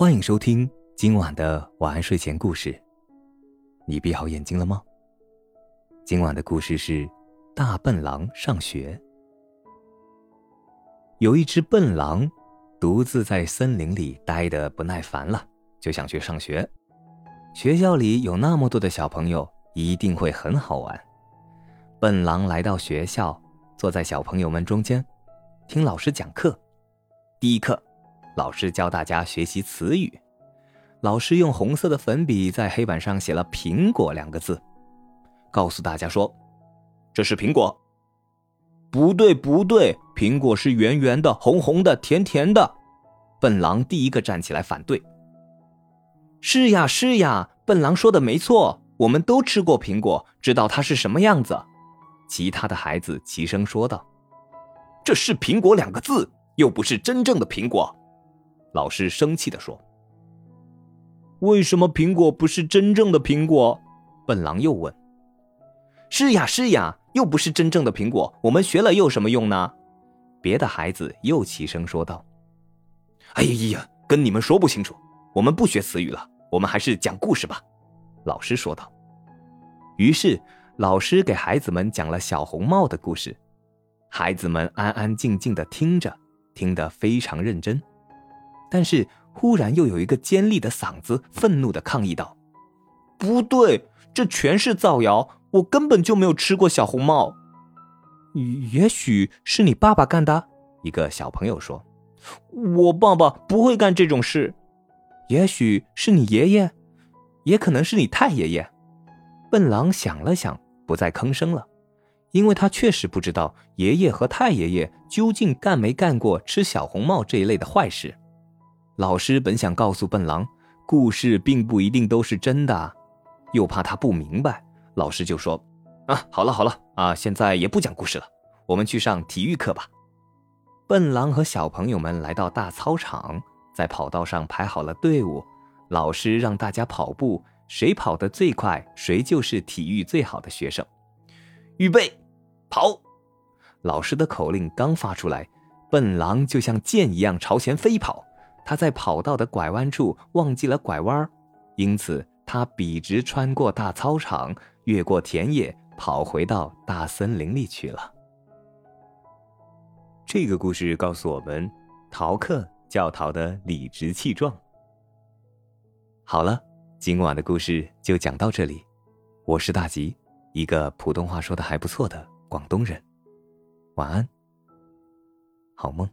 欢迎收听今晚的晚安睡前故事。你闭好眼睛了吗？今晚的故事是《大笨狼上学》。有一只笨狼，独自在森林里待得不耐烦了，就想去上学。学校里有那么多的小朋友，一定会很好玩。笨狼来到学校，坐在小朋友们中间，听老师讲课。第一课。老师教大家学习词语。老师用红色的粉笔在黑板上写了“苹果”两个字，告诉大家说：“这是苹果。”不对，不对，苹果是圆圆的、红红的、甜甜的。笨狼第一个站起来反对：“是呀，是呀，笨狼说的没错，我们都吃过苹果，知道它是什么样子。”其他的孩子齐声说道：“这是苹果两个字，又不是真正的苹果。”老师生气的说：“为什么苹果不是真正的苹果？”笨狼又问。“是呀，是呀，又不是真正的苹果，我们学了又有什么用呢？”别的孩子又齐声说道。“哎呀，跟你们说不清楚，我们不学词语了，我们还是讲故事吧。”老师说道。于是，老师给孩子们讲了小红帽的故事，孩子们安安静静的听着，听得非常认真。但是忽然又有一个尖利的嗓子愤怒的抗议道：“不对，这全是造谣！我根本就没有吃过小红帽。也许是你爸爸干的。”一个小朋友说：“我爸爸不会干这种事。”也许是你爷爷，也可能是你太爷爷。笨狼想了想，不再吭声了，因为他确实不知道爷爷和太爷爷究竟干没干过吃小红帽这一类的坏事。老师本想告诉笨狼，故事并不一定都是真的，又怕他不明白，老师就说：“啊，好了好了啊，现在也不讲故事了，我们去上体育课吧。”笨狼和小朋友们来到大操场，在跑道上排好了队伍，老师让大家跑步，谁跑得最快，谁就是体育最好的学生。预备，跑！老师的口令刚发出来，笨狼就像箭一样朝前飞跑。他在跑道的拐弯处忘记了拐弯，因此他笔直穿过大操场，越过田野，跑回到大森林里去了。这个故事告诉我们，逃课就要逃得理直气壮。好了，今晚的故事就讲到这里。我是大吉，一个普通话说的还不错的广东人。晚安，好梦。